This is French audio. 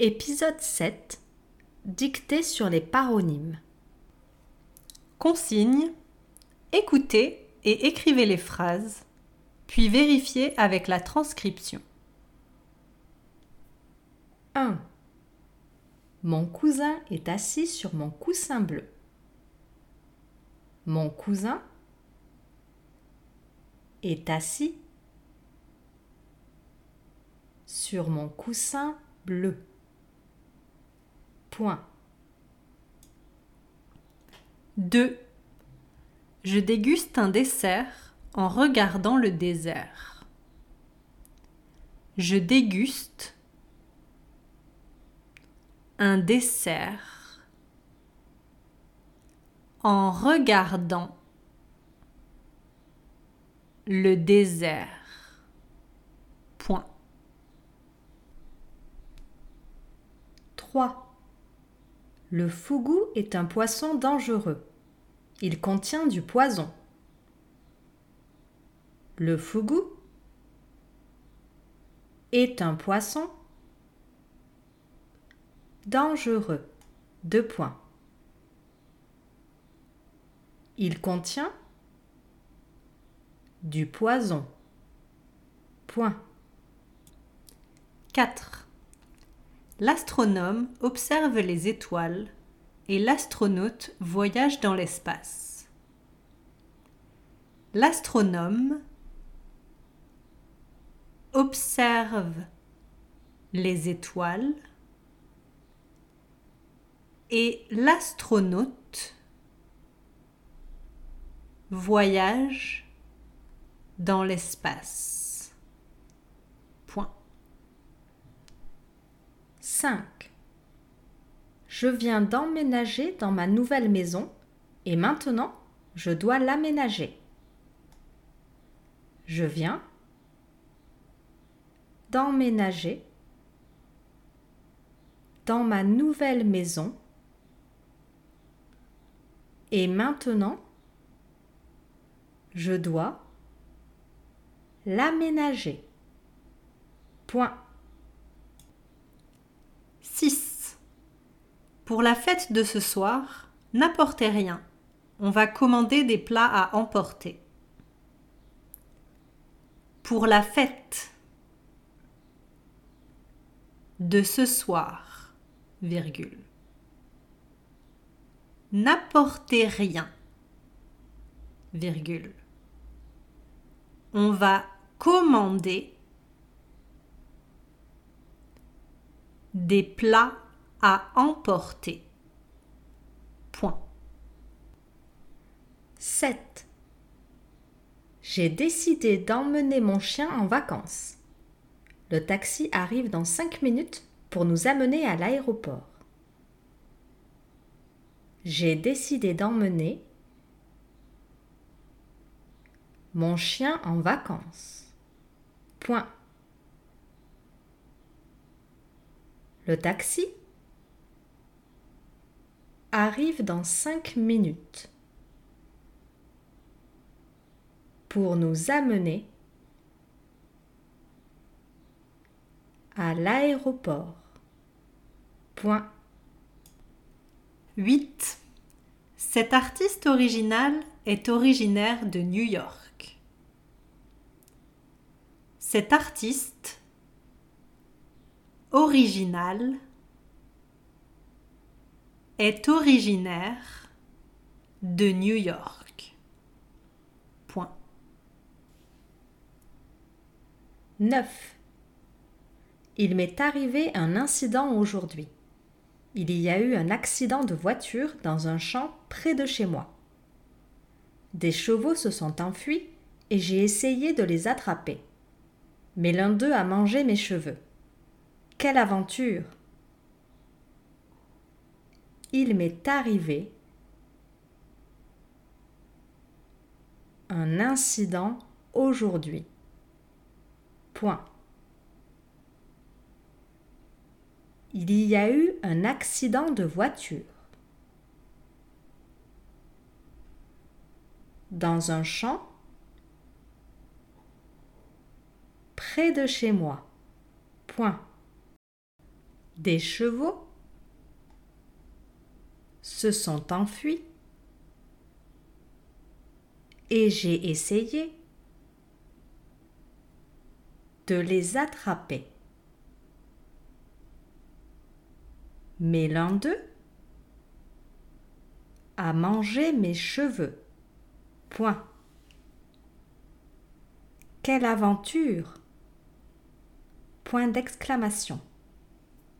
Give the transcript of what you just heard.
Épisode 7 Dictée sur les paronymes. Consigne Écoutez et écrivez les phrases, puis vérifiez avec la transcription. 1. Mon cousin est assis sur mon coussin bleu. Mon cousin est assis sur mon coussin bleu. Point. 2. Je déguste un dessert en regardant le désert. Je déguste un dessert en regardant le désert. Point. 3. Le fougou est un poisson dangereux. Il contient du poison. Le fougou est un poisson dangereux. Deux points. Il contient du poison. Point. 4. L'astronome observe les étoiles et l'astronaute voyage dans l'espace. L'astronome observe les étoiles et l'astronaute voyage dans l'espace. Point. 5. Je viens d'emménager dans ma nouvelle maison et maintenant je dois l'aménager. Je viens d'emménager dans ma nouvelle maison et maintenant je dois l'aménager. Point. 6. Pour la fête de ce soir, n'apportez rien. On va commander des plats à emporter. Pour la fête de ce soir, virgule. N'apportez rien, virgule. On va commander des plats à emporter. Point. 7. J'ai décidé d'emmener mon chien en vacances. Le taxi arrive dans 5 minutes pour nous amener à l'aéroport. J'ai décidé d'emmener mon chien en vacances. Point. Le taxi arrive dans 5 minutes pour nous amener à l'aéroport. Point. 8. Cet artiste original est originaire de New York. Cet artiste original est originaire de New York. Point. 9. Il m'est arrivé un incident aujourd'hui. Il y a eu un accident de voiture dans un champ près de chez moi. Des chevaux se sont enfuis et j'ai essayé de les attraper. Mais l'un d'eux a mangé mes cheveux. Quelle aventure Il m'est arrivé un incident aujourd'hui. Point. Il y a eu un accident de voiture. Dans un champ près de chez moi. Point. Des chevaux se sont enfuis et j'ai essayé de les attraper. Mais l'un d'eux a mangé mes cheveux. Point. Quelle aventure Point d'exclamation.